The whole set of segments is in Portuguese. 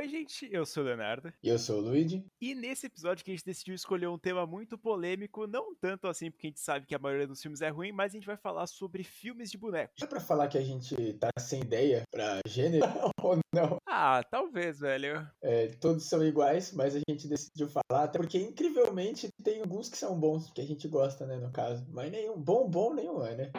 Oi, gente, eu sou o Leonardo. E eu sou o Luigi. E nesse episódio que a gente decidiu escolher um tema muito polêmico, não tanto assim porque a gente sabe que a maioria dos filmes é ruim, mas a gente vai falar sobre filmes de boneco. É pra falar que a gente tá sem ideia pra gênero ou não? Ah, talvez, velho. É, todos são iguais, mas a gente decidiu falar, até porque incrivelmente tem alguns que são bons, que a gente gosta, né, no caso. Mas nenhum, bom, bom nenhum é, né?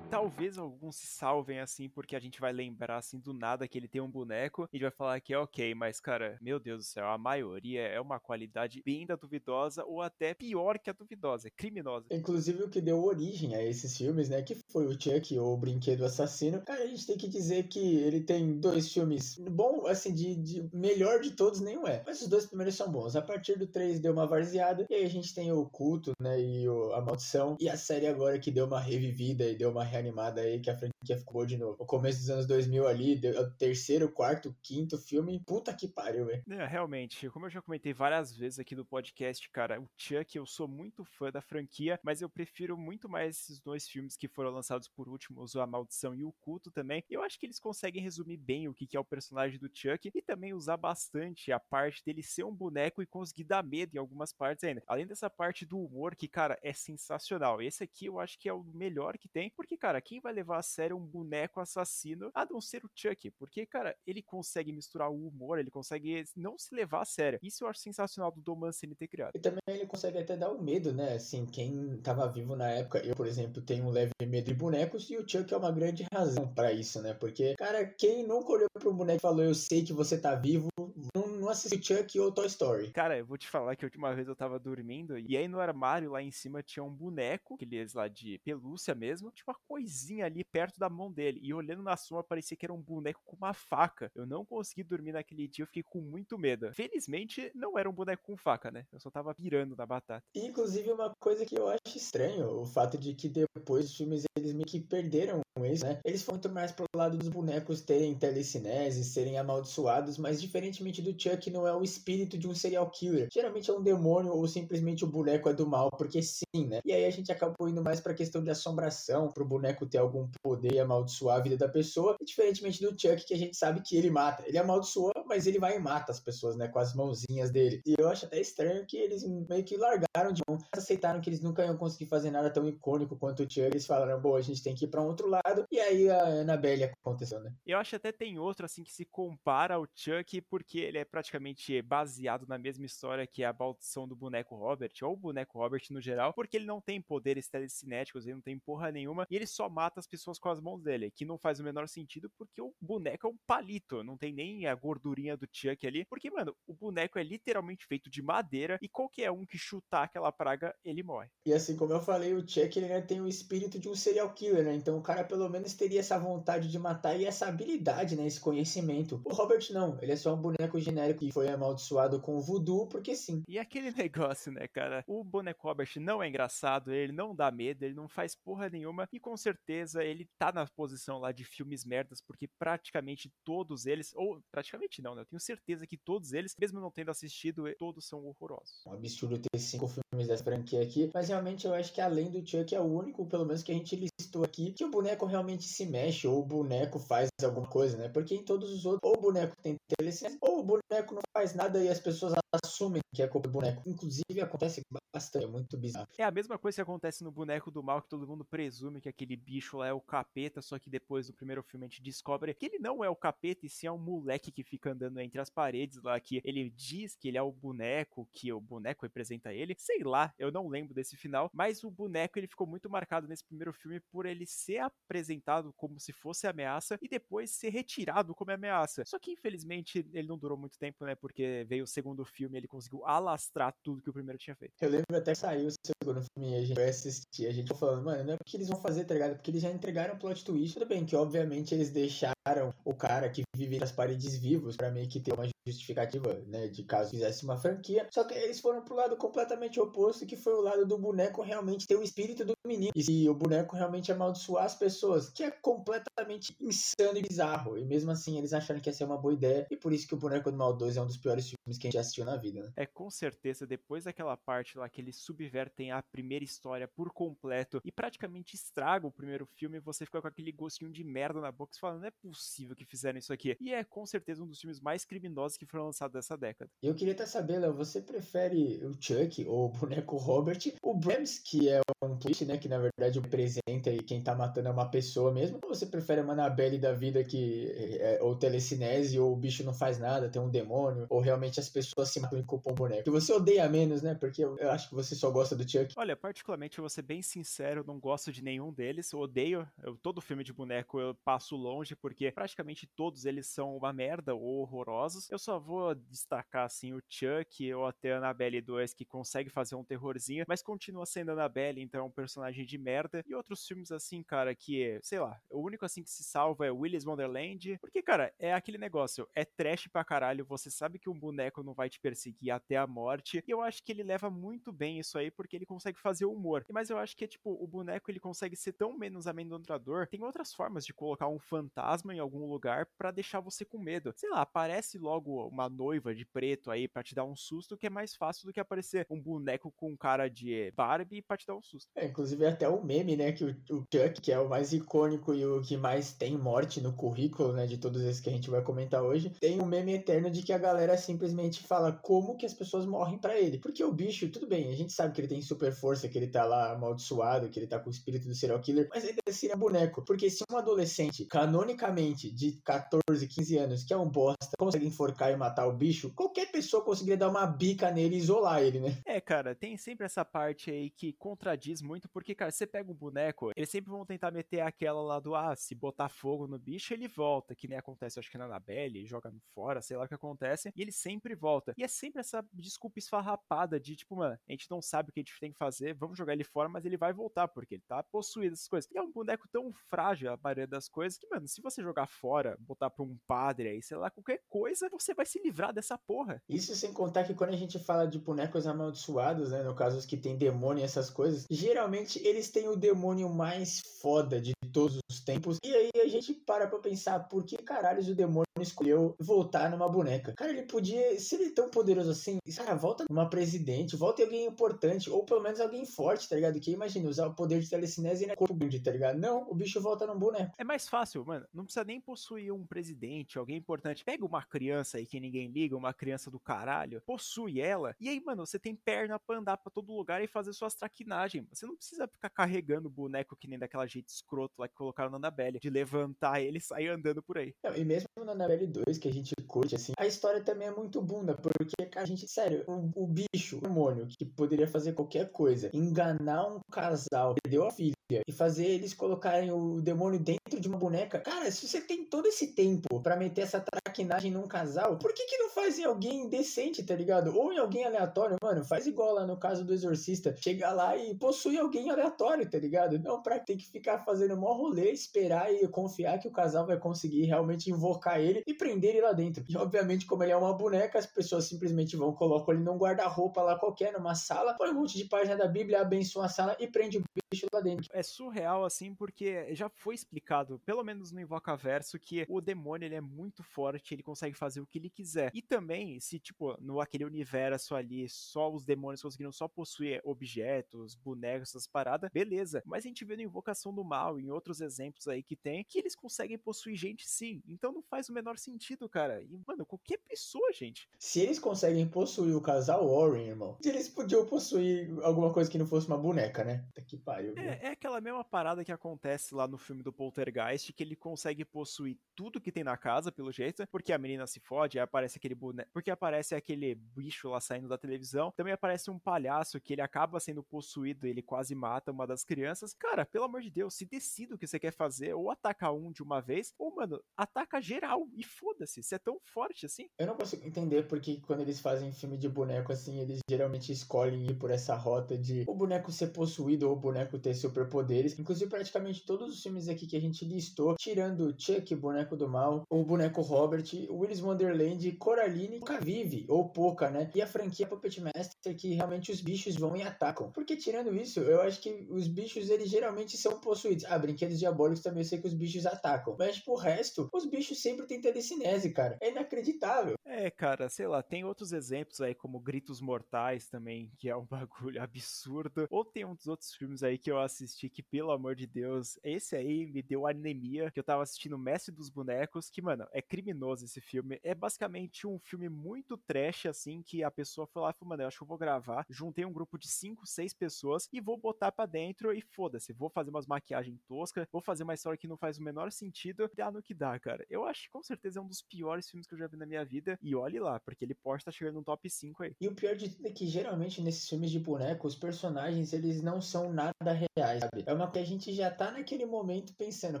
Talvez alguns se salvem assim, porque a gente vai lembrar assim do nada que ele tem um boneco e vai falar que é ok, mas cara, meu Deus do céu, a maioria é uma qualidade bem da duvidosa ou até pior que a duvidosa, é criminosa. Inclusive o que deu origem a esses filmes, né, que foi o Chuck, ou o Brinquedo Assassino. A gente tem que dizer que ele tem dois filmes bom, assim, de, de melhor de todos nenhum é, mas os dois primeiros são bons. A partir do 3 deu uma varzeada e aí a gente tem o Culto, né, e o, a Maldição e a série agora que deu uma revivida e deu uma reanimada animada aí que a franquia ficou de novo. No começo dos anos 2000 ali, o terceiro, quarto, quinto filme, puta que pariu, velho. É, realmente, como eu já comentei várias vezes aqui no podcast, cara, o Chuck, eu sou muito fã da franquia, mas eu prefiro muito mais esses dois filmes que foram lançados por último, o A Maldição e o Culto também. Eu acho que eles conseguem resumir bem o que é o personagem do Chuck e também usar bastante a parte dele ser um boneco e conseguir dar medo em algumas partes ainda. Além dessa parte do humor que, cara, é sensacional. Esse aqui eu acho que é o melhor que tem, porque, cara, quem vai levar a sério um boneco assassino a não ser o Chuck? Porque, cara, ele consegue misturar o humor, ele consegue não se levar a sério. Isso eu acho sensacional do Dom Mancini ter criado. E também ele consegue até dar o um medo, né? Assim, quem tava vivo na época, eu, por exemplo, tenho um leve medo de bonecos e o Chuck é uma grande razão para isso, né? Porque, cara, quem nunca olhou pro boneco e falou, eu sei que você tá vivo, não, não assistiu Chuck ou Toy Story. Cara, eu vou te falar que a última vez eu tava dormindo e aí no armário lá em cima tinha um boneco, aqueles lá de pelúcia mesmo, tinha uma coisinha ali perto da mão dele. E olhando na sombra, parecia que era um boneco com uma faca. Eu não consegui dormir naquele dia, eu fiquei com muito medo. Felizmente, não era um boneco com faca, né? Eu só tava pirando na batata. Inclusive, uma coisa que eu acho estranho, o fato de que depois os filmes eles meio que perderam isso, né? Eles foram muito mais pro lado dos bonecos terem telecinese, serem amaldiçoados, mas diferentemente do Chuck, não é o espírito de um serial killer. Geralmente é um demônio ou simplesmente o boneco é do mal, porque sim, né? E aí a gente acabou indo mais pra questão de assombração, pro boneco ter algum poder e amaldiçoar a vida da pessoa, e diferentemente do Chuck, que a gente sabe que ele mata. Ele amaldiçoa, mas ele vai e mata as pessoas, né? Com as mãozinhas dele. E eu acho até estranho que eles meio que largaram de mão, aceitaram que eles nunca iam conseguir fazer nada tão icônico quanto o Chuck. Eles falaram, bom, a gente tem que ir pra um outro lado. E aí a Annabelle aconteceu, né? Eu acho até tem outro, assim, que se compara ao Chuck, porque ele é praticamente baseado na mesma história que a maldição do boneco Robert, ou o boneco Robert no geral, porque ele não tem poderes telecinéticos, ele não tem porra nenhuma, e ele só mata as pessoas com as mãos dele, que não faz o menor sentido, porque o boneco é um palito, não tem nem a gordurinha do Chuck ali, porque, mano, o boneco é literalmente feito de madeira, e qualquer um que chutar aquela praga, ele morre. E assim como eu falei, o Chuck, ele né, tem o espírito de um serial killer, né? Então o cara pelo menos teria essa vontade de matar e essa habilidade, né? Esse conhecimento. O Robert não, ele é só um boneco genérico que foi amaldiçoado com voodoo, porque sim. E aquele negócio, né, cara? O boneco Robert não é engraçado, ele não dá medo, ele não faz porra nenhuma, e com certeza ele tá na posição lá de filmes merdas, porque praticamente todos eles, ou praticamente não, né? Eu tenho certeza que todos eles, mesmo não tendo assistido, todos são horrorosos. Um absurdo ter cinco filmes dessa franquia aqui, mas realmente eu acho que além do Chuck é o único, pelo menos que a gente listou aqui, que o boneco realmente se mexe, ou o boneco faz alguma coisa, né? Porque em todos os outros, ou o boneco tem telecena, ou o boneco não faz nada e as pessoas assumem que é culpa do boneco. Inclusive acontece bastante, é muito bizarro. É a mesma coisa que acontece no boneco do mal, que todo mundo presume que aquele bicho lá é o capeta, só que depois do primeiro filme a gente descobre que ele não é o capeta, e sim é um moleque que fica andando entre as paredes lá, que ele diz que ele é o boneco, que o boneco representa ele. Sei lá, eu não lembro desse final, mas o boneco ele ficou muito marcado nesse primeiro filme por ele ser apresentado como se fosse ameaça e depois ser retirado como ameaça. Só que infelizmente ele não durou muito tempo, né? Porque veio o segundo filme ele conseguiu alastrar tudo que o primeiro tinha feito. Eu lembro até que saiu o segundo filme e a gente foi assistir, a gente falando, mano, não é porque eles vão fazer, tá ligado? Porque eles já entregaram o plot twist. Tudo bem que, obviamente, eles deixaram o cara que vive nas paredes vivos para meio que ter uma justificativa, né, de caso fizesse uma franquia. Só que eles foram pro lado completamente oposto, que foi o lado do boneco realmente ter o espírito do menino. E se o boneco realmente amaldiçoar as pessoas, que é completamente insano e bizarro. E mesmo assim eles acharam que ia ser uma boa ideia. E por isso que o Boneco do Mal 2 é um dos piores filmes que a gente assistiu na vida, né? É, com certeza, depois daquela parte lá que eles subvertem a primeira história por completo e praticamente estragam o primeiro filme, você fica com aquele gostinho de merda na boca e fala, não é possível que fizeram isso aqui. E é com certeza um dos filmes mais criminosos que foram lançados dessa década. Eu queria até saber, Léo, você prefere o Chuck ou o boneco Robert, o Brams, que é um twist, né, que na verdade representa e quem tá matando é uma pessoa mesmo, ou você prefere a Manabelle da vida que é, ou telecinese, ou o bicho não faz nada, tem um demônio, ou realmente as pessoas se matam e culpam o boneco. Que você odeia menos, né? Porque eu, eu, acho que você só gosta do Chuck. Olha, particularmente, eu vou ser bem sincero, eu não gosto de nenhum deles. Eu odeio. Eu, todo filme de boneco eu passo longe, porque praticamente todos eles são uma merda ou horrorosos. Eu só vou destacar, assim, o Chuck ou até a Annabelle 2, que consegue fazer um terrorzinho, mas continua sendo Annabelle, então é um personagem de merda. E outros filmes, assim, cara, que, sei lá, o único, assim, que se salva é Willis Wonderland, porque, cara, é aquele negócio, é trash pra caralho, você sabe que um boneco não vai te perseguir até a morte, e eu acho que ele leva muito bem isso aí, porque ele consegue fazer humor. Mas eu acho que, tipo, o boneco, ele consegue ser tão menos amedrontador, tem outras formas de colocar um fantasma em algum lugar para deixar você com medo. Sei lá, aparece logo uma noiva de preto aí para te dar um susto, que é mais fácil do que aparecer um boneco com cara de Barbie pra te dar um susto. É, inclusive até o meme, né, que o, o Chuck, que é o mais icônico e o que mais tem morte no currículo, né, de todos esses que a gente vai comentar hoje, tem um meme eterno de que a galera simplesmente fala como que as pessoas morrem para ele. Porque o bicho, tudo bem, a gente sabe que ele tem super força, que ele tá lá amaldiçoado, que ele tá com o espírito do serial killer, mas ainda assim é boneco. Porque se um adolescente, canonicamente, de 14, 15 anos, que é um bosta, consegue enforcar e matar o bicho, qualquer pessoa conseguiria dar uma bica nele e isolar ele, né? É, cara, tem sempre essa parte aí que contradiz muito, porque, cara, você pega um boneco, eles sempre vão tentar meter aquela lá do, ah, se botar fogo no bicho, ele volta, que nem acontece, acho que na Annabelle, joga fora, sei lá o que acontece, e ele sempre volta. E é sempre essa desculpa esfarrapada de, tipo, mano, a gente não sabe o que a gente tem que fazer, vamos jogar ele fora, mas ele vai voltar, porque ele tá possuído essas coisas. E é um boneco tão frágil, a maioria das coisas, que, mano, se você jogar fora, botar pra um padre aí, sei lá, qualquer coisa, você vai se livrar dessa porra. Isso sem contar que quando a gente fala de bonecos amaldiçoados, né, no caso os que tem demônio e essas coisas, geralmente eles têm o demônio mais foda de todos os tempos. E aí a gente para pra pensar, por que caralhos o demônio escolheu voltar numa boneca? Cara, ele podia, se ele é tão poderoso assim, cara, volta numa presidente, volta em alguém importante, ou pelo menos alguém forte, tá ligado? Que imagina, usar o poder de telecinese e corpo grande, tá ligado? Não, o bicho volta num boneco. É mais fácil, mano. Não precisa nem possuir um presidente, alguém importante. Pega uma criança aí que ninguém liga, uma criança do caralho, possui ela, e aí, mano, você tem perna pra andar pra todo lugar e fazer suas traquinagens. Você não precisa ficar carregando o boneco que nem daquela jeito escroto lá que colocaram na Annabelle, de levantar ele e sair andando por aí. Não, e mesmo na Annabelle 2, que a gente curte, assim, a história também é muito bunda, porque, a gente, sério, o, o bicho, o demônio, que poderia fazer qualquer coisa, enganar um casal, perdeu a filha, e fazer eles colocarem o demônio dentro de uma boneca. Cara, se você tem todo esse tempo para meter essa traquinagem num casal, por que que não faz em alguém decente, tá ligado? Ou em alguém aleatório, mano, faz igual lá no caso do Exorcista, chega lá e possui alguém aleatório, tá ligado? Não pra ter que ficar fazendo mó rolê, esperar e confiar que o casal vai conseguir realmente invocar ele e prender ele lá dentro. E obviamente, como ele é uma boneca, as pessoas simplesmente vão, colocam ele num guarda-roupa lá qualquer, numa sala, põe um monte de página da Bíblia, abençoa a sala e prende o bicho lá dentro é surreal, assim, porque já foi explicado, pelo menos no Invocaverso, que o demônio ele é muito forte, ele consegue fazer o que ele quiser. E também, se, tipo, no aquele universo ali, só os demônios conseguiram só possuir objetos, bonecos, essas paradas, beleza. Mas a gente vê no Invocação do Mal, em outros exemplos aí que tem, que eles conseguem possuir gente sim. Então não faz o menor sentido, cara. E, mano, qualquer pessoa, gente. Se eles conseguem possuir o casal Warren, irmão, eles podiam possuir alguma coisa que não fosse uma boneca, né? Tá que pariu. É, é aquela mesma parada que acontece lá no filme do Poltergeist, que ele consegue possuir tudo que tem na casa, pelo jeito, porque a menina se fode, aí aparece aquele boneco, porque aparece aquele bicho lá saindo da televisão, também aparece um palhaço que ele acaba sendo possuído, ele quase mata uma das crianças. Cara, pelo amor de Deus, se decida o que você quer fazer, ou ataca um de uma vez, ou, mano, ataca geral, e foda-se, você é tão forte assim. Eu não consigo entender porque quando eles fazem filme de boneco assim, eles geralmente escolhem ir por essa rota de o boneco ser possuído ou o boneco ter superpoderes. Inclusive, praticamente todos os filmes aqui que a gente gente listou, tirando Chuck, boneco do mal, o boneco Robert, Willis Wonderland, Coraline, Cavive, ou Poca, né? E a franquia Puppet Master, que realmente os bichos vão e atacam. Porque tirando isso, eu acho que os bichos, eles geralmente são possuídos. Ah, brinquedos diabólicos também eu sei que os bichos atacam. Mas, tipo, o resto, os bichos sempre têm telecinese, cara. É inacreditável. É, cara, sei lá, tem outros exemplos aí, como Gritos Mortais também, que é um bagulho absurdo. Ou tem uns outros filmes aí que eu assisti que, pelo amor de Deus, esse aí me deu anemia, que eu tava assistindo Mestre dos Bonecos, que, mano, é criminoso esse filme. É basicamente um filme muito trash, assim, que a pessoa foi lá e falou, mano, eu acho que eu vou gravar. Juntei um grupo de 5, 6 pessoas e vou botar para dentro e foda-se, vou fazer umas maquiagens toscas, vou fazer uma história que não faz o menor sentido, dá no que dá, cara. Eu acho que com certeza é um dos piores filmes que eu já vi na minha vida, e olhe lá, porque ele pode estar chegando no top 5 aí. E o pior de tudo é que geralmente nesses filmes de boneco, os personagens eles não são nada reais, sabe? É uma que a gente já tá naquele momento pensando,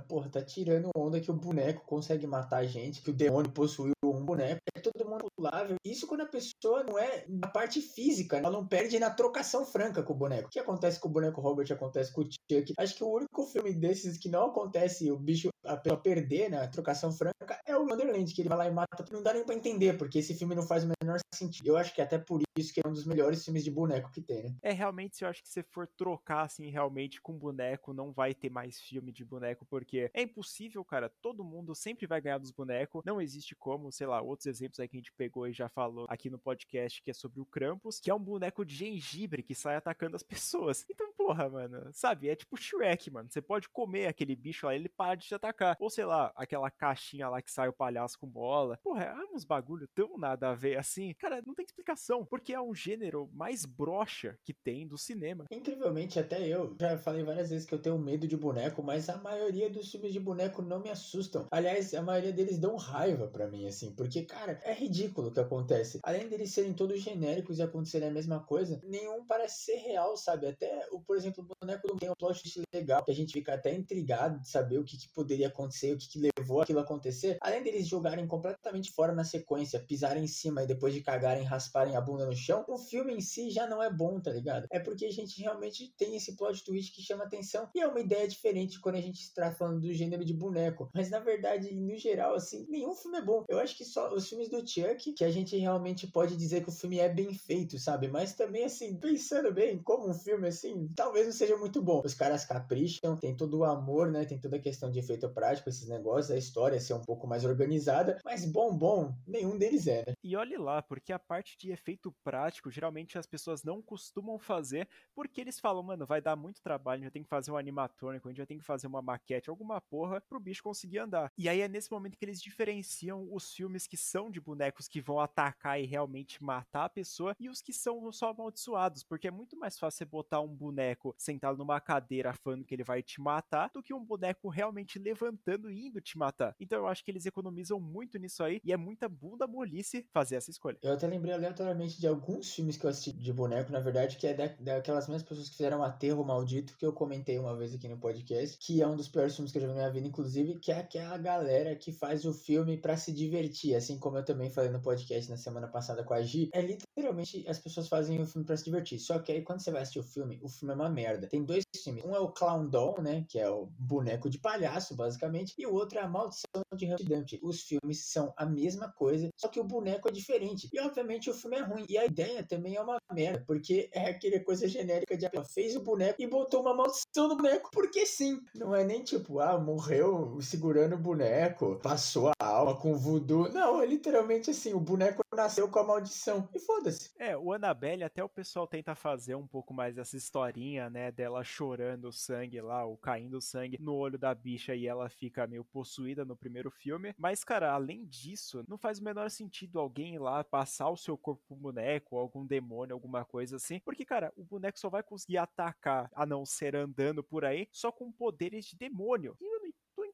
porra, tá tirando onda que o boneco consegue matar a gente, que o demônio possuiu um boneco. É todo mundo pulável. Isso quando a pessoa não é na parte física, ela não perde na trocação franca com o boneco. O que acontece com o boneco Robert acontece com o Chuck. Acho que o único filme desses que não acontece o bicho a pessoa perder na trocação franca é o Wonderland, que ele vai lá e mata. Não dá nem pra entender, porque esse filme não faz o menor sentido. Eu acho que é até por isso que é um dos melhores filmes de boneco que tem, né? É, realmente, eu acho que se for trocar, assim, realmente com boneco, não vai ter mais filme de boneco, porque é impossível, cara. Todo mundo sempre vai ganhar dos bonecos. Não existe como, sei lá, outros exemplos aí que a gente pegou e já falou aqui no podcast, que é sobre o Krampus, que é um boneco de gengibre que sai atacando as pessoas. Então, porra, mano, sabe? É tipo Shrek, mano. Você pode comer aquele bicho lá, ele para de te atacar. Ou sei lá, aquela caixinha lá que sai o palhaço com bola. Porra, é uns bagulho tão nada a ver assim. Cara, não tem explicação. Porque é um gênero mais broxa que tem do cinema. Incrivelmente, até eu já falei várias vezes que eu tenho medo de boneco, mas a maioria dos filmes de boneco não me assustam. Aliás, a maioria deles dão raiva para mim, assim, porque, cara, é ridículo o que acontece. Além deles serem todos genéricos e acontecerem a mesma coisa, nenhum parece ser real, sabe? Até, o, por exemplo, o boneco do tem um plot twist legal, que a gente fica até intrigado de saber o que, que poderia acontecer, o que, que levou aquilo a acontecer. Além deles jogarem completamente fora na sequência, pisarem em cima e depois de cagarem, rasparem a bunda no chão, o filme em si já não é bom, tá ligado? É porque a gente realmente tem esse plot twist que chama atenção e é uma ideia diferente quando a gente está falando do gênero de boneco. Mas na verdade, no geral, assim, nenhum filme é bom. Eu acho que só os filmes do Chuck que a gente realmente pode dizer que o filme é bem feito, sabe? Mas também, assim, pensando bem, como um filme assim, talvez não seja muito bom. Os caras capricham, tem todo o amor, né? Tem toda a questão de efeito prático, esses negócios, a história ser um pouco mais organizada, mas bom, bom, nenhum deles é, né? E olhe lá, porque a parte de efeito prático, geralmente as pessoas não costumam fazer, porque eles falam, mano, vai dar muito trabalho, a gente vai ter que fazer um animatrônico, a gente vai ter que fazer uma maquete, alguma porra, pro bicho conseguir andar. E aí é nesse momento que eles diferenciam os filmes que são de bonecos que vão atacar e realmente matar a pessoa e os que são só amaldiçoados, porque é muito mais fácil você botar um boneco sentado numa cadeira falando que ele vai te matar do que um boneco realmente levantando e indo te matar. Então eu acho que eles economizam muito nisso aí e é muita bunda molice fazer essa escolha. Eu até lembrei aleatoriamente de alguns filmes que eu assisti de boneco, na verdade, que é da, daquelas mesmas pessoas que fizeram Aterro Maldito, que eu comentei uma vez aqui no podcast, que é um dos piores filmes que eu já vi na minha vida, inclusive, que é aquela galera que faz o filme para se divertir, assim como eu também falei no podcast na semana passada com a Gi. É literalmente as pessoas fazem o filme para se divertir. Só que aí quando você vai assistir o filme, o filme é uma merda. Tem dois filmes. Um é o Clown Doll, né? Que é o boneco de palhaço, basicamente. E o outro é a Maldição de Dumpty. Os filmes são a mesma coisa, só que o boneco é diferente. E obviamente o filme é ruim. E a ideia também é uma merda, porque é aquele coisa genérica de ela fez o boneco e botou uma maldição no boneco, porque sim. Não é nem tipo, ah, morreu segurando o boneco, passou a alma com voodoo. Não, é literalmente assim, o boneco nasceu com a maldição. E foda-se. É, o Annabelle até o pessoal tenta fazer um pouco mais essa historinha, né, dela chorando sangue lá, ou caindo sangue no olho da bicha e ela fica meio possuída no primeiro filme. Mas, cara, além disso, não faz o menor sentido alguém ir lá passar o seu corpo pro boneco, algum demônio, alguma coisa assim. Porque, cara, o boneco só vai conseguir atacar, a não ser andando por aí, só com poderes de demônio. E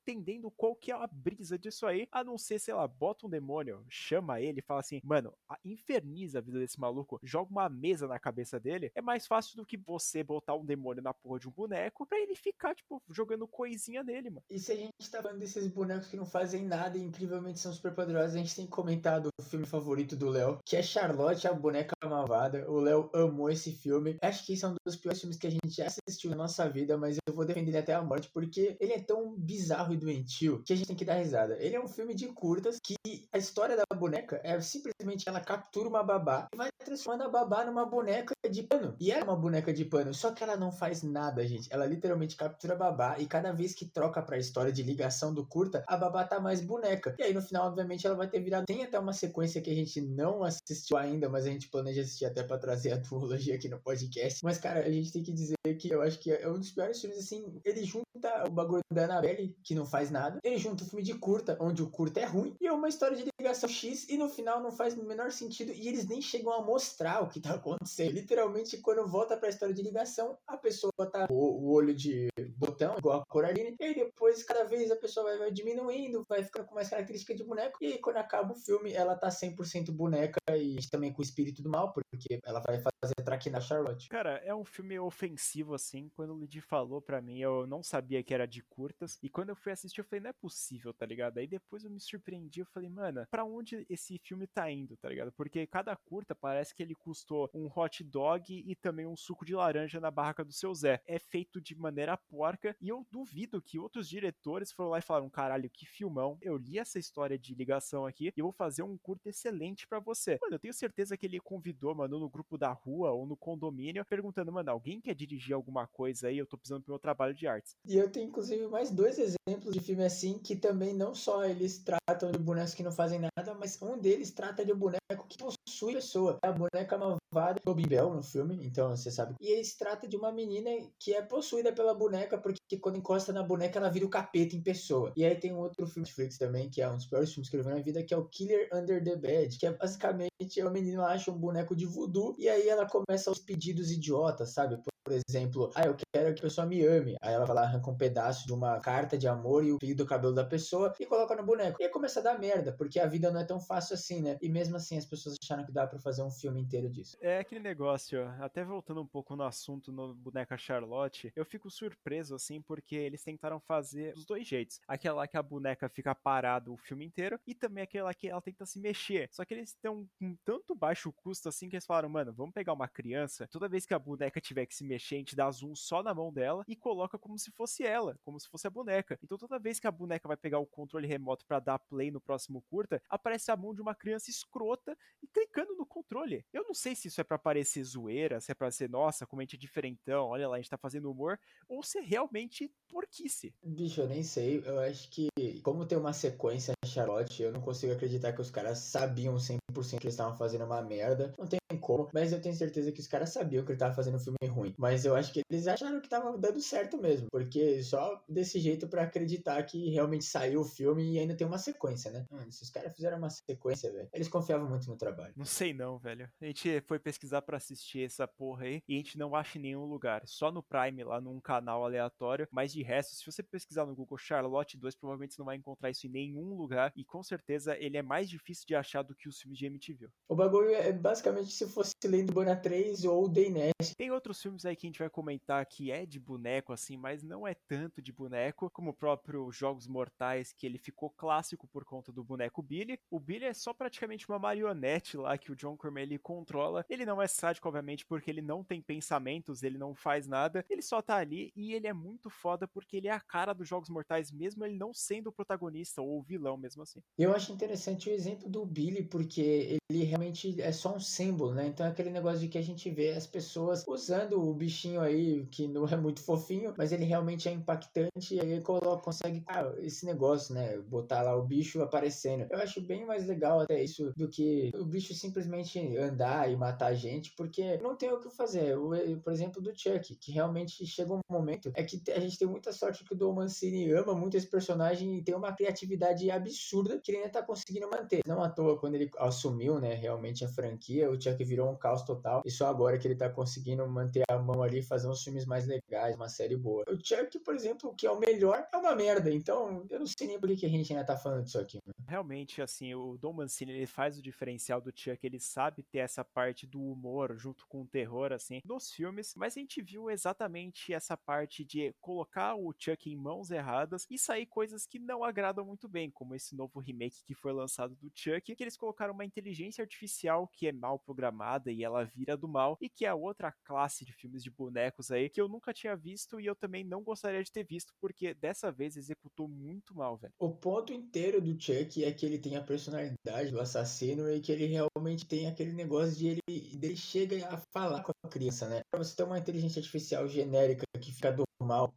entendendo qual que é a brisa disso aí, a não ser, sei lá, bota um demônio, chama ele fala assim, mano, inferniza a vida desse maluco, joga uma mesa na cabeça dele, é mais fácil do que você botar um demônio na porra de um boneco pra ele ficar, tipo, jogando coisinha nele, mano. E se a gente tá falando desses bonecos que não fazem nada e incrivelmente são super poderosos, a gente tem comentado o filme favorito do Léo, que é Charlotte, a boneca malvada. O Léo amou esse filme. Acho que esse é um dos piores filmes que a gente já assistiu na nossa vida, mas eu vou defender ele até a morte, porque ele é tão bizarro bizarro e doentio que a gente tem que dar risada. Ele é um filme de curtas que a história da boneca é simplesmente ela captura uma babá e vai transformando a babá numa boneca de pano. E é uma boneca de pano, só que ela não faz nada, gente. Ela literalmente captura a babá e cada vez que troca pra história de ligação do curta, a babá tá mais boneca. E aí no final, obviamente, ela vai ter virado. Tem até uma sequência que a gente não assistiu ainda, mas a gente planeja assistir até para trazer a duologia aqui no podcast. Mas, cara, a gente tem que dizer que eu acho que é um dos piores filmes, assim. Ele junta o bagulho da Annabelle, que não faz nada. Ele junta o filme de curta, onde o curta é ruim. E é uma história de ligação X, e no final não faz o menor sentido. E eles nem chegam a mostrar o que tá acontecendo. Literalmente, quando volta pra história de ligação, a pessoa tá o, o olho de botão, igual a Coraline. E depois, cada vez a pessoa vai, vai diminuindo, vai ficando com mais característica de boneco. E aí, quando acaba o filme, ela tá 100% boneca e também com o espírito do mal, porque ela vai fazer traquina Charlotte. Cara, é um filme ofensivo, assim. Quando o Lidi falou pra mim, eu não sabia que era de curtas. E quando eu fui assistir, eu falei, não é possível, tá ligado? Aí depois eu me surpreendi, eu falei, mano, pra onde esse filme tá indo, tá ligado? Porque cada curta parece que ele custou um hot dog e também um suco de laranja na barraca do seu Zé. É feito de maneira porca e eu duvido que outros diretores foram lá e falaram, caralho, que filmão. Eu li essa história de ligação aqui e vou fazer um curto excelente para você. Mano, eu tenho certeza que ele convidou, mano, no grupo da rua ou no condomínio, perguntando, mano, alguém quer dirigir alguma coisa aí? Eu tô precisando pro meu trabalho de artes. E eu tenho, inclusive, mais dois exemplos de filme assim, que também não só eles tratam de bonecos que não fazem nada, mas um deles trata de um boneco que possui pessoa. É a boneca malvada do Bell no filme, então você sabe. E ele se trata de uma menina que é possuída pela boneca, porque quando encosta na boneca ela vira o capeta em pessoa. E aí tem um outro filme de Netflix também, que é um dos piores filmes que eu vi na vida, que é o Killer Under the Bed, que é basicamente a menina acha um boneco de voodoo e aí ela começa os pedidos idiotas, sabe? Por exemplo, ah, eu quero que a pessoa me ame. Aí ela vai lá, arranca um pedaço de uma carta de amor e o pedido do cabelo da pessoa e coloca no boneco. E começa a dar merda, porque a vida não é tão fácil assim, né? E mesmo assim as pessoas acharam que dá para fazer um filme inteiro disso. É aquele negócio, até voltando um pouco no assunto no boneca Charlotte, eu fico surpreso assim porque eles tentaram fazer dos dois jeitos. Aquela que a boneca fica parada o filme inteiro e também aquela que ela tenta se mexer. Só que eles estão com tanto baixo custo assim que eles falaram, mano, vamos pegar uma criança, toda vez que a boneca tiver que se mexer, a dá zoom só na mão dela e coloca como se fosse ela, como se fosse a boneca. Então toda vez que a boneca vai pegar o controle remoto para dar play no próximo curta, aparece a mão de uma criança escrota e clicando no controle. Eu não sei se isso é para parecer zoeira, se é para ser, nossa, como a gente é diferentão, olha lá, a gente tá fazendo humor, ou se é realmente porquice. Bicho, eu nem sei. Eu acho que, como tem uma sequência Charlotte, eu não consigo acreditar que os caras sabiam 100% que eles estavam fazendo uma merda. Não tem como, mas eu tenho certeza que os caras sabiam que ele tava fazendo um filme ruim. Mas eu acho que eles acharam que tava dando certo mesmo, porque só desse jeito para acreditar que realmente saiu o filme e ainda tem uma sequência, né? Mano, se os caras fizeram uma sequência, velho, eles confiavam muito no trabalho. Não sei não, velho. A gente foi pesquisar para assistir essa porra aí e a gente não acha em nenhum lugar. Só no Prime, lá num canal aleatório. Mas de resto, se você pesquisar no Google Charlotte 2, provavelmente você não vai encontrar isso em nenhum lugar. E com certeza ele é mais difícil de achar do que os filmes de MTV. O bagulho é basicamente se fosse Lendo Bona 3 ou The Nest. Tem outros filmes aí que a gente vai comentar que é de boneco, assim, mas não é tanto de boneco, como o próprio Jogos Mortais, que ele ficou clássico por conta do boneco Billy. O Billy é só praticamente uma marionete lá que o John Cormelli controla. Ele não é sádico, obviamente, porque ele não tem pensamentos, ele não faz nada, ele só tá ali e ele é muito foda porque ele é a cara dos Jogos Mortais, mesmo ele não sendo o protagonista ou o vilão, mesmo assim. Eu acho interessante o exemplo do Billy, porque ele realmente é só um símbolo, né? Então é aquele negócio de que a gente vê as pessoas usando o bichinho aí, que não é muito fofinho, mas ele realmente é impactante e aí coloca, consegue ah, esse negócio, né? Botar lá o bicho aparecendo. Eu acho bem mais legal até isso do que o bicho simplesmente andar e matar a gente, porque não tem o que fazer. O, por exemplo, do Chuck, que realmente chega um momento, é que a gente tem muita sorte que o Dom Mancini ama muito esse personagem e tem uma criatividade absurda que ele ainda tá conseguindo manter. Não à toa, quando ele assumiu, né, realmente a franquia, o Chuck virou um caos total e só agora que ele tá conseguindo manter a mão ali fazer uns filmes mais legais, uma série boa. O Chuck, por exemplo, que é o melhor, é uma merda, então eu não sei nem por que a gente ainda tá falando disso aqui. Né? Realmente, assim, o Dom Mancini, ele faz o diferencial do Chuck, ele sabe ter essa parte do humor junto com o terror, assim, nos filmes, mas a gente viu exatamente essa parte de colocar o Chuck em mãos erradas e sair coisas que não agradam muito bem, como esse novo remake que foi lançado do Chuck, que eles colocaram uma inteligência artificial que é mal programada programada e ela vira do mal, e que é outra classe de filmes de bonecos aí que eu nunca tinha visto e eu também não gostaria de ter visto, porque dessa vez executou muito mal, velho. O ponto inteiro do Chuck é que ele tem a personalidade do assassino e que ele realmente tem aquele negócio de ele, ele chega a falar com a criança, né? Pra você ter uma inteligência artificial genérica que fica do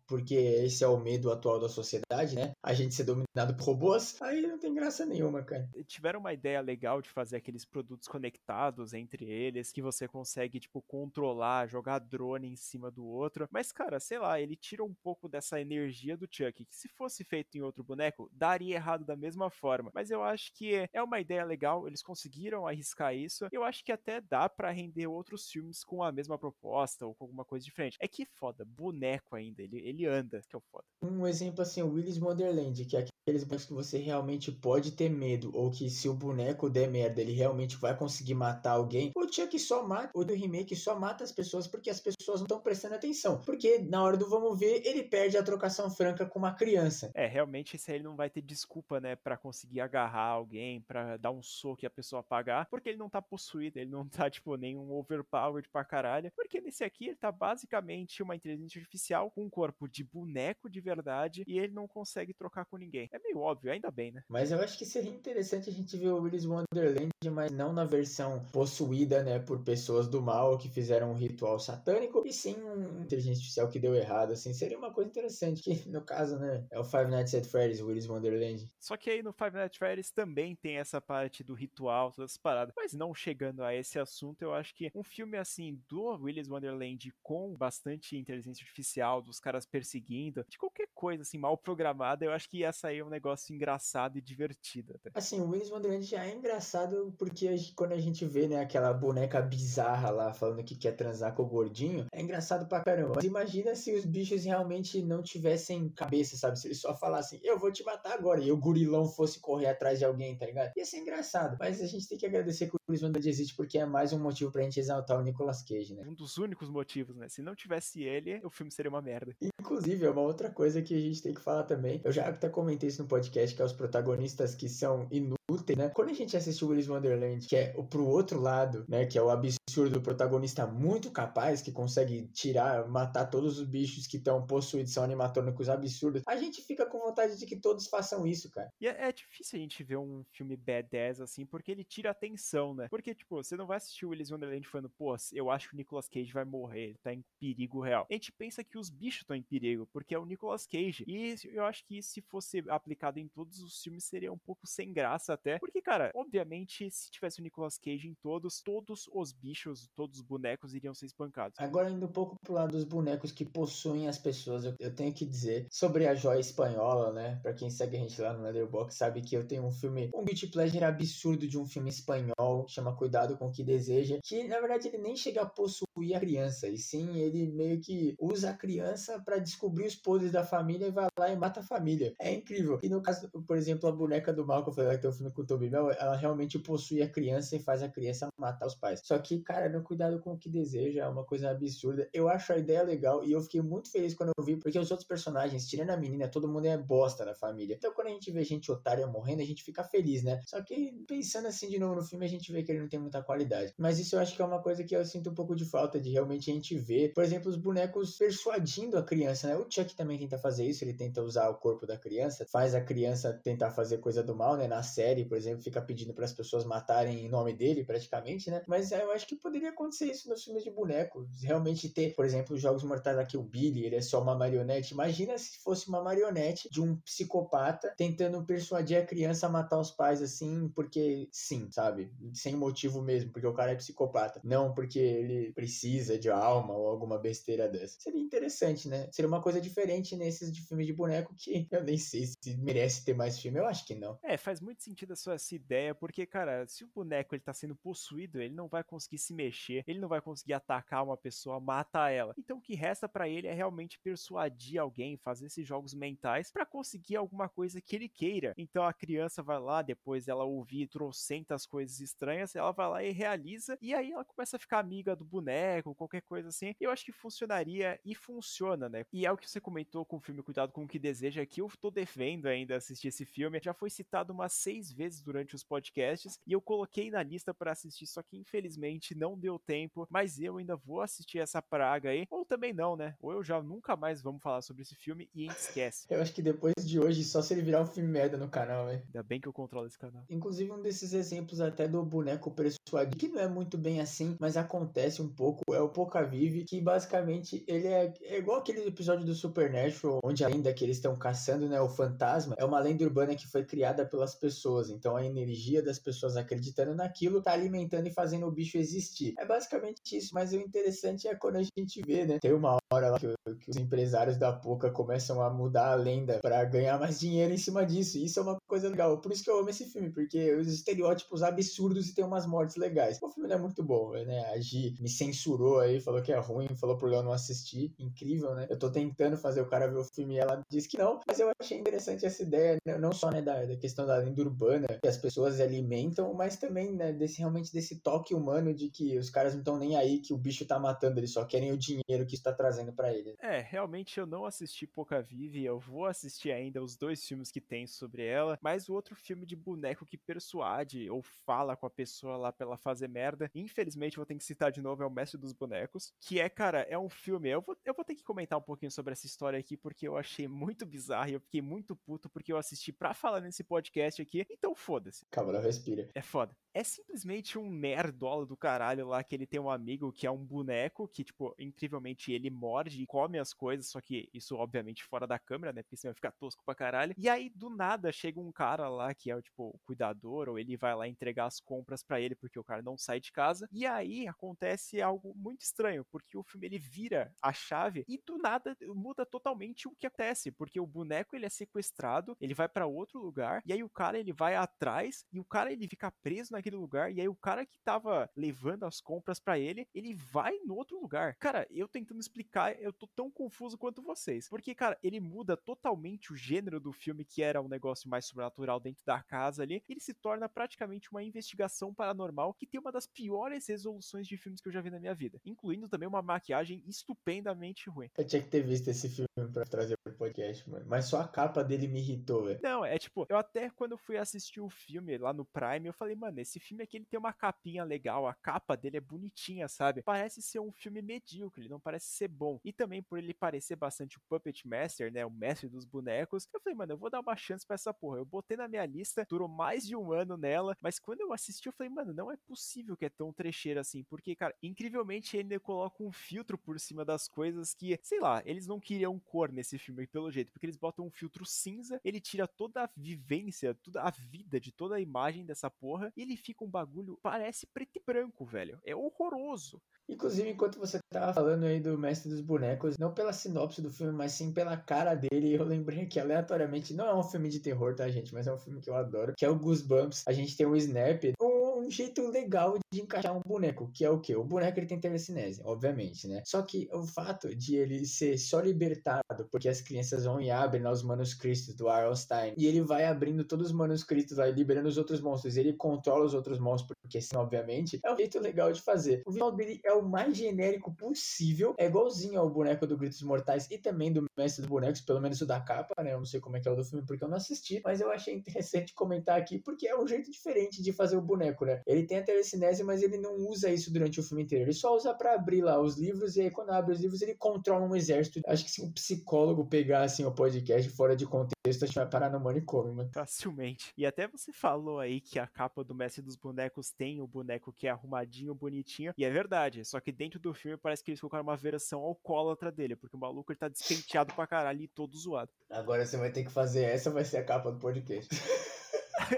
porque esse é o medo atual da sociedade, né? A gente ser dominado por robôs, aí não tem graça nenhuma, cara. Tiveram uma ideia legal de fazer aqueles produtos conectados entre eles, que você consegue, tipo, controlar, jogar drone em cima do outro. Mas, cara, sei lá, ele tira um pouco dessa energia do Chuck, que se fosse feito em outro boneco, daria errado da mesma forma. Mas eu acho que é uma ideia legal, eles conseguiram arriscar isso. Eu acho que até dá para render outros filmes com a mesma proposta ou com alguma coisa diferente. É que foda, boneco ainda ainda, ele, ele anda, que é o foda. Um exemplo assim, o Willis Wonderland, que é aqueles bonecos que você realmente pode ter medo, ou que se o boneco der merda, ele realmente vai conseguir matar alguém. O Chuck só mata, o do remake só mata as pessoas porque as pessoas não estão prestando atenção. Porque na hora do vamos ver, ele perde a trocação franca com uma criança. É, realmente esse aí ele não vai ter desculpa, né, para conseguir agarrar alguém, para dar um soco e a pessoa apagar, porque ele não tá possuído, ele não tá, tipo, nenhum overpowered pra caralho. Porque nesse aqui ele tá basicamente uma inteligência artificial com um corpo de boneco de verdade e ele não consegue trocar com ninguém. É meio óbvio, ainda bem, né? Mas eu acho que seria interessante a gente ver o Willis Wonderland, mas não na versão possuída, né, por pessoas do mal que fizeram um ritual satânico, e sim um inteligência artificial que deu errado, assim. Seria uma coisa interessante, que no caso, né, é o Five Nights at Freddy's, Willis Wonderland. Só que aí no Five Nights at Freddy's também tem essa parte do ritual, todas as paradas. Mas não chegando a esse assunto, eu acho que um filme assim do Willis Wonderland com bastante inteligência artificial, dos caras perseguindo, de qualquer coisa assim mal programada, eu acho que ia sair um negócio engraçado e divertido até. Assim, o Willis Wonderland já é engraçado porque a gente, quando a gente vê, né, aquela boneca bizarra lá falando que quer transar com o gordinho, é engraçado pra caramba. Mas imagina se os bichos realmente não tivessem cabeça, sabe? Se eles só falassem, eu vou te matar agora, e o gorilão fosse correr atrás de alguém, tá ligado? Ia ser engraçado. Mas a gente tem que agradecer que o Willis Wonderland existe porque é mais um motivo pra gente exaltar o Nicolas Cage, né? Um dos únicos motivos, né? Se não tivesse ele, o filme seria uma merda. Inclusive, é uma outra coisa que a gente tem que falar também. Eu já até comentei isso no podcast, que é os protagonistas que são inúteis, né? Quando a gente assistiu Willis Wonderland, que é pro outro lado, né? Que é o absurdo do protagonista muito capaz, que consegue tirar, matar todos os bichos que estão possuídos, são animatrônicos absurdos. A gente fica com vontade de que todos façam isso, cara. E é, é difícil a gente ver um filme badass assim, porque ele tira atenção, né? Porque, tipo, você não vai assistir o Willis Wonderland falando, pô, eu acho que o Nicolas Cage vai morrer, ele tá em perigo real. A gente pensa que os bichos estão em perigo, porque é o Nicolas Cage. E eu acho que se fosse aplicado em todos os filmes, seria um pouco sem graça até. Porque, cara, obviamente, se tivesse o Nicolas Cage em todos, todos os bichos, todos os bonecos iriam ser espancados. Agora, indo um pouco pro lado dos bonecos que possuem as pessoas, eu, eu tenho que dizer sobre a joia espanhola, né? Pra quem segue a gente lá no Letterboxd, sabe que eu tenho um filme, um beat pleasure absurdo de um filme espanhol, chama Cuidado com o que Deseja, que na verdade ele nem chega a possuir a criança, e sim ele meio que usa a criança para descobrir os podres da família e vai lá e mata a família. É incrível. E no caso, por exemplo, a boneca do mal que eu falei que tem um filme com Mel, ela realmente possui a criança e faz a criança matar os pais. Só que, cara, no cuidado com o que deseja é uma coisa absurda. Eu acho a ideia legal e eu fiquei muito feliz quando eu vi, porque os outros personagens, tirando a menina, todo mundo é bosta na família. Então, quando a gente vê gente otária morrendo, a gente fica feliz, né? Só que pensando assim de novo no filme, a gente vê que ele não tem muita qualidade. Mas isso eu acho que é uma coisa que eu sinto um pouco de falta de realmente a gente ver, por exemplo, os bonecos persuadindo a criança, né? O Chuck também tenta fazer isso, ele tenta usar o corpo da criança, faz a criança tentar fazer coisa do mal, né? Na série, por exemplo, fica pedindo para as pessoas matarem em nome dele, praticamente, né? Mas eu acho que poderia acontecer isso nos filmes de boneco. Realmente ter, por exemplo, Jogos Mortais aqui, o Billy, ele é só uma marionete. Imagina se fosse uma marionete de um psicopata tentando persuadir a criança a matar os pais, assim, porque sim, sabe? Sem motivo mesmo, porque o cara é psicopata. Não porque ele precisa de alma ou alguma besteira dessa. Seria interessante, né? Seria uma coisa diferente nesses de filmes de boneco que eu nem sei se merece ter mais filme. Eu acho que não. É, faz muito sentido a sua essa ideia, porque, cara, se o boneco ele tá sendo possuído, ele não vai conseguir se mexer, ele não vai conseguir atacar uma pessoa, matar ela. Então o que resta para ele é realmente persuadir alguém, fazer esses jogos mentais para conseguir alguma coisa que ele queira. Então a criança vai lá, depois ela ouvir trocentas coisas estranhas, ela vai lá e realiza, e aí ela começa a ficar amiga do boneco, qualquer coisa assim. Eu acho que funcionaria e funciona, né? E é o que você comentou com o filme Cuidado com o que Deseja, que eu tô devendo ainda assistir esse filme. Já foi citado umas seis vezes durante os podcasts e eu coloquei na lista para assistir, só que infelizmente não deu tempo, mas eu ainda vou assistir essa praga aí, ou também não, né? Ou eu já nunca mais vamos falar sobre esse filme e a gente esquece. Eu acho que depois de hoje, só se ele virar um filme merda no canal, velho. Ainda bem que eu controlo esse canal. Inclusive, um desses exemplos até do boneco persuadido, que não é muito bem assim, mas acontece um pouco, é o Poca Vive, que basicamente ele é, é igual aquele episódio do Supernatural, onde a lenda que eles estão caçando, né, o fantasma, é uma lenda urbana que foi criada pelas pessoas. Então a energia das pessoas acreditando naquilo tá alimentando e fazendo o bicho existir. É basicamente isso, mas o interessante é quando a gente vê, né? Tem uma hora lá que, que os empresários da Poca começam a mudar a lenda para ganhar mais dinheiro em cima disso. E isso é uma coisa legal. Por isso que eu amo esse filme, porque os estereótipos absurdos e tem umas mortes legais. O filme é muito bom, né? A Gi me censurou aí, falou que é ruim, falou pro Léo não assistir. Incrível, né? Eu tô tentando fazer o cara ver o filme e ela disse que não, mas eu achei interessante essa ideia, né? não só né, da, da questão da lenda urbana que as pessoas alimentam, mas também né, desse, realmente desse toque humano de que os caras não estão nem aí que o bicho tá matando, eles só querem o dinheiro que está trazendo para eles. É, realmente eu não assisti Pouca Vive, eu vou assistir ainda os dois filmes que tem sobre ela, mas o outro filme de boneco que persuade ou fala com a pessoa lá pra ela fazer merda, infelizmente vou ter que citar de novo, é o Mestre dos Bonecos, que é, cara, é um filme, eu vou, eu vou ter que comentar um pouquinho sobre essa história aqui, porque eu achei muito bizarro e eu fiquei muito puto porque eu assisti pra falar nesse podcast aqui, então foda-se. Calma, respira. É foda. É simplesmente um nerdola do caralho lá que ele tem um amigo que é um boneco que, tipo, incrivelmente ele morde e come as coisas, só que isso obviamente fora da câmera, né? Porque senão vai ficar tosco pra caralho. E aí do nada chega um cara lá que é o tipo o cuidador, ou ele vai lá entregar as compras para ele porque o cara não sai de casa. E aí acontece algo muito estranho, porque o filme ele vira a chave e do nada muda totalmente o que acontece, porque o boneco ele é sequestrado, ele vai para outro lugar e aí o cara ele vai atrás e o cara ele fica preso naquele lugar e aí o cara que tava levando as compras para ele, ele vai no outro lugar. Cara, eu tentando explicar, eu tô tão confuso quanto vocês, porque cara, ele muda totalmente o gênero do filme que era um negócio mais sobrenatural dentro da casa ali, ele se torna praticamente uma investigação paranormal que tem uma das piores resoluções de filmes que eu já vi na minha vida, incluindo também uma maquiagem estupendamente ruim. Eu tinha que ter visto esse filme pra trazer pro podcast, mano. Mas só a capa dele me irritou, velho. Não, é tipo, eu até quando fui assistir o filme lá no Prime, eu falei, mano, esse filme aqui ele tem uma capinha legal, a capa dele é bonitinha, sabe? Parece ser um filme medíocre, ele não parece ser bom. E também por ele parecer bastante o Puppet Master, né? O mestre dos bonecos. Eu falei, mano, eu vou dar uma chance pra essa porra. Eu botei na minha lista, durou mais de um ano nela, mas quando eu assisti, eu falei, mano, não é possível que é tão trecheiro assim, porque, cara, incrivelmente ele coloca um filtro por cima das coisas que, sei lá, eles não queriam cor nesse filme, pelo jeito, porque eles botam um filtro cinza, ele tira toda a vivência, toda a vida de toda a imagem dessa porra, e ele fica um bagulho, parece preto e branco, velho. É horroroso. Inclusive, enquanto você tava falando aí do Mestre dos Bonecos, não pela sinopse do filme, mas sim pela cara dele, eu lembrei que aleatoriamente não é um filme de terror, tá, gente? Mas é um filme que eu adoro, que é o Goosebumps. A gente tem o Snap, um jeito legal de encaixar um boneco, que é o quê? O boneco ele tem telecinese, obviamente, né? Só que o fato de ele ser só libertado, porque as crianças vão e abrem os manuscritos do Arlstein, e ele vai abrindo todos os manuscritos lá, liberando os outros monstros, ele controla os outros monstros, porque sim, obviamente, é um jeito legal de fazer. O visual dele é o mais genérico possível, é igualzinho ao boneco do Gritos Mortais e também do Mestre dos Bonecos, pelo menos o da capa, né? Eu não sei como é que é o do filme, porque eu não assisti, mas eu achei interessante comentar aqui, porque é um jeito diferente de fazer o boneco, né? Ele tem a telecinese, mas ele não usa isso durante o filme inteiro. Ele só usa para abrir lá os livros e aí quando abre os livros ele controla um exército. Acho que se um psicólogo pegar assim o podcast fora de contexto, a gente vai parar no manicômio, mano. Facilmente. E até você falou aí que a capa do Mestre dos Bonecos tem o boneco que é arrumadinho, bonitinho, e é verdade. Só que dentro do filme parece que eles colocaram uma versão alcoólatra dele, porque o maluco ele tá despenteado pra caralho e todo zoado. Agora você vai ter que fazer essa, vai ser a capa do podcast.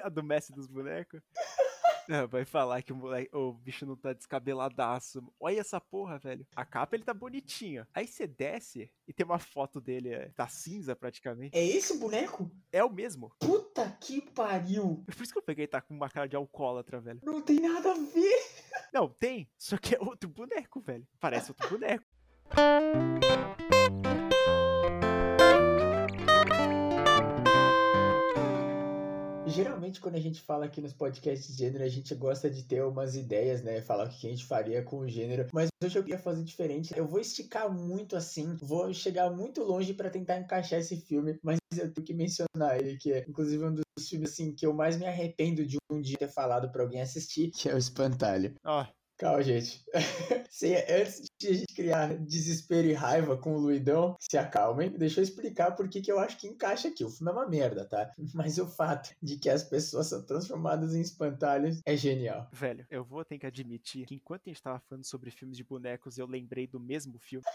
a do Mestre dos Bonecos? Não, vai falar que o, moleque, o bicho não tá descabeladaço. Olha essa porra, velho. A capa ele tá bonitinha. Aí você desce e tem uma foto dele, é, tá cinza praticamente. É esse o boneco? É o mesmo. Puta que pariu. É por isso que eu peguei tá com uma cara de alcoólatra, velho. Não tem nada a ver. Não, tem. Só que é outro boneco, velho. Parece outro boneco. Geralmente, quando a gente fala aqui nos podcasts de gênero, a gente gosta de ter umas ideias, né? Falar o que a gente faria com o gênero. Mas hoje eu queria fazer diferente. Eu vou esticar muito assim, vou chegar muito longe para tentar encaixar esse filme, mas eu tenho que mencionar ele, que é inclusive um dos filmes assim que eu mais me arrependo de um dia ter falado para alguém assistir, que é o Espantalho. Ó, Calma, gente. Se, antes de a gente criar desespero e raiva com o Luidão, se acalmem. Deixa eu explicar por que eu acho que encaixa aqui. O filme é uma merda, tá? Mas o fato de que as pessoas são transformadas em espantalhos é genial. velho, eu vou ter que admitir que enquanto a gente tava falando sobre filmes de bonecos, eu lembrei do mesmo filme.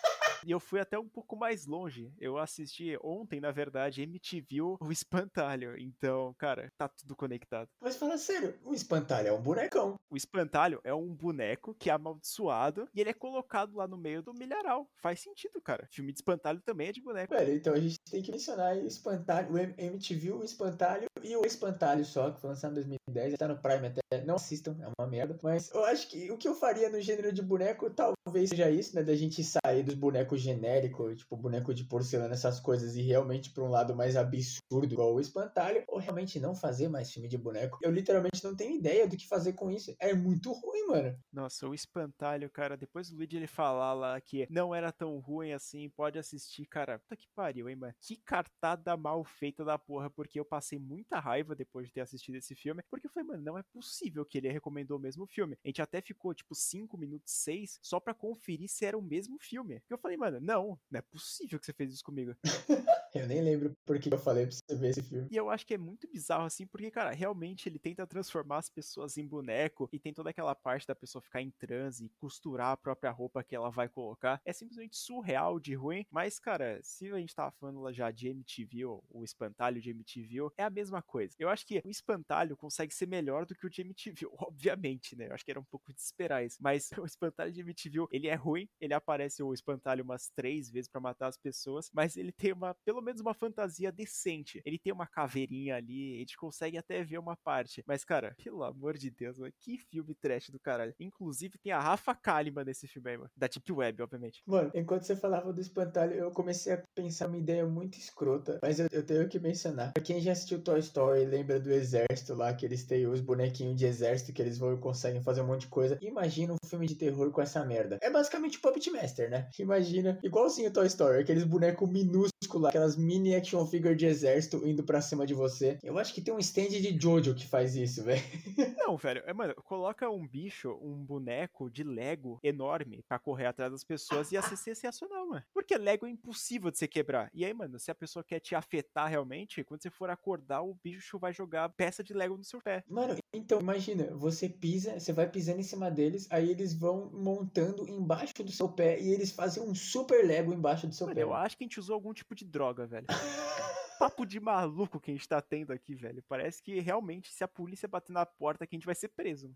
E eu fui até um pouco mais longe. Eu assisti ontem, na verdade, MTV o Espantalho. Então, cara, tá tudo conectado. Mas fala sério, o espantalho é um bonecão. O Espantalho é um boneco que é amaldiçoado e ele é colocado lá no meio do milharal. Faz sentido, cara. Filme de espantalho também é de boneco. Velho, então a gente tem que mencionar o espantalho, o MTV, o espantalho e o espantalho só, que foi lançado em 2010, tá no Prime até. Não assistam, é uma merda. Mas eu acho que o que eu faria no gênero de boneco talvez seja isso, né? Da gente sair dos bonecos genéricos, tipo boneco de porcelana, essas coisas, e realmente pra um lado mais absurdo, igual o espantalho, ou realmente não fazer mais filme de boneco. Eu literalmente não tenho ideia do que fazer com isso. É muito ruim, mano. Nossa, o espantalho, cara, depois do Luigi ele falar lá que não era tão ruim assim, pode assistir, cara. Puta que pariu, hein, mano. Que cartada mal feita da porra, porque eu passei muita raiva depois de ter assistido esse filme, porque eu falei, mano, não é possível que ele recomendou o mesmo filme. A gente até ficou, tipo, 5 minutos, 6, só pra conferir se era o mesmo filme. Porque eu falei, mano, não, não é possível que você fez isso comigo. Eu nem lembro por que eu falei pra você ver esse filme. E eu acho que é muito bizarro assim, porque, cara, realmente ele tenta transformar as pessoas em boneco e tem toda aquela parte da pessoa ficar em transe e costurar a própria roupa que ela vai colocar. É simplesmente surreal de ruim, mas, cara, se a gente tava falando lá já de MTV, ou o espantalho de MTV, é a mesma coisa. Eu acho que o espantalho consegue ser melhor do que o de MTV, obviamente, né? Eu acho que era um pouco de esperar isso, mas o espantalho de MTV, ele é ruim, ele aparece o espantalho umas três vezes pra matar as pessoas, mas ele tem uma, pelo menos uma fantasia decente. Ele tem uma caveirinha ali, a gente consegue até ver uma parte. Mas, cara, pelo amor de Deus, mano, que filme trash do caralho. Inclusive, tem a Rafa Kalimann nesse filme aí, mano. Da Deep Web, obviamente. Mano, enquanto você falava do espantalho, eu comecei a pensar uma ideia muito escrota, mas eu, eu tenho que mencionar. Pra quem já assistiu Toy Story, lembra do exército lá, que eles têm os bonequinhos de exército, que eles vão e conseguem fazer um monte de coisa. Imagina um filme de terror com essa merda. É basicamente Puppet Master, né? Imagina, igualzinho Toy Story, aqueles bonecos minúsculos, aquelas mini action figure de exército indo pra cima de você. Eu acho que tem um stand de Jojo que faz isso, velho. Não, velho, é, mano, coloca um bicho, um boneco de Lego enorme pra correr atrás das pessoas e ia ser sensacional, mano. Porque Lego é impossível de você quebrar. E aí, mano, se a pessoa quer te afetar realmente, quando você for acordar, o bicho vai jogar peça de Lego no seu pé. Mano, então imagina, você pisa, você vai pisando em cima deles, aí eles vão montando embaixo do seu pé e eles fazem um super Lego embaixo do seu Mano, pé. eu acho que a gente usou algum tipo de droga, velho. Papo de maluco que a gente tá tendo aqui, velho. Parece que realmente, se a polícia bater na porta, que a gente vai ser preso.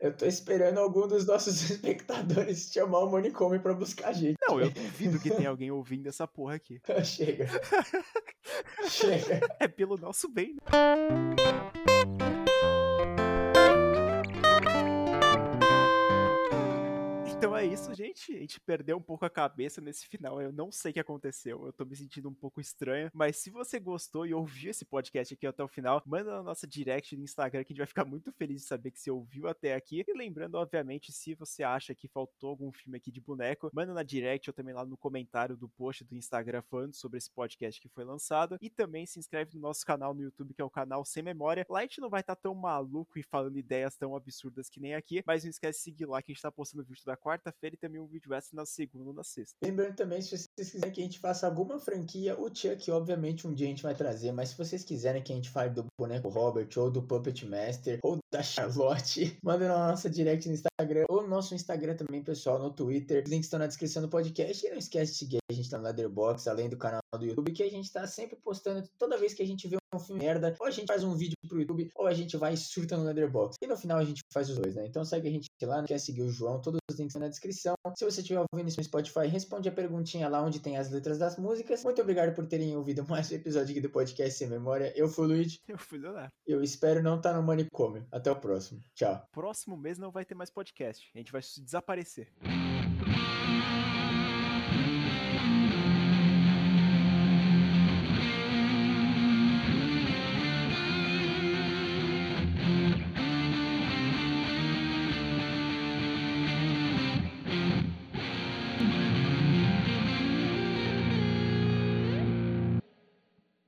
Eu tô esperando algum dos nossos espectadores chamar o manicômio pra buscar a gente. Não, eu duvido que tenha alguém ouvindo essa porra aqui. Chega. Chega. É pelo nosso bem, né? É isso, gente. A gente perdeu um pouco a cabeça nesse final. Eu não sei o que aconteceu. Eu tô me sentindo um pouco estranho. Mas se você gostou e ouviu esse podcast aqui até o final, manda na nossa direct no Instagram que a gente vai ficar muito feliz de saber que você ouviu até aqui. E lembrando, obviamente, se você acha que faltou algum filme aqui de boneco, manda na direct ou também lá no comentário do post do Instagram falando sobre esse podcast que foi lançado. E também se inscreve no nosso canal no YouTube, que é o canal Sem Memória. Lá a gente não vai estar tão maluco e falando ideias tão absurdas que nem aqui, mas não esquece de seguir lá que a gente tá postando vídeo da quarta-feira e também um vídeo extra na segunda ou na sexta. Lembrando também, se vocês quiserem que a gente faça alguma franquia, o Chuck, obviamente, um dia a gente vai trazer, mas se vocês quiserem que a gente fale do boneco Robert, ou do Puppet Master, ou da Charlotte, manda na nossa direct no Instagram, ou no nosso Instagram também, pessoal, no Twitter. Os links estão na descrição do podcast. E não esquece de seguir a gente tá no Leatherbox, além do canal do YouTube, que a gente tá sempre postando toda vez que a gente vê um filme merda, ou a gente faz um vídeo pro YouTube, ou a gente vai e surta no Leatherbox. E no final a gente faz os dois, né? Então segue a gente lá, não quer seguir o João, todos os links estão na descrição. Se você estiver ouvindo isso no Spotify, responde a perguntinha lá onde tem as letras das músicas. Muito obrigado por terem ouvido mais um episódio aqui do podcast Sem Memória. Eu fui o Luigi. Eu fui Leonardo. Eu espero não estar no manicômio. Até o próximo. Tchau. Próximo mês não vai ter mais podcast. A gente vai desaparecer.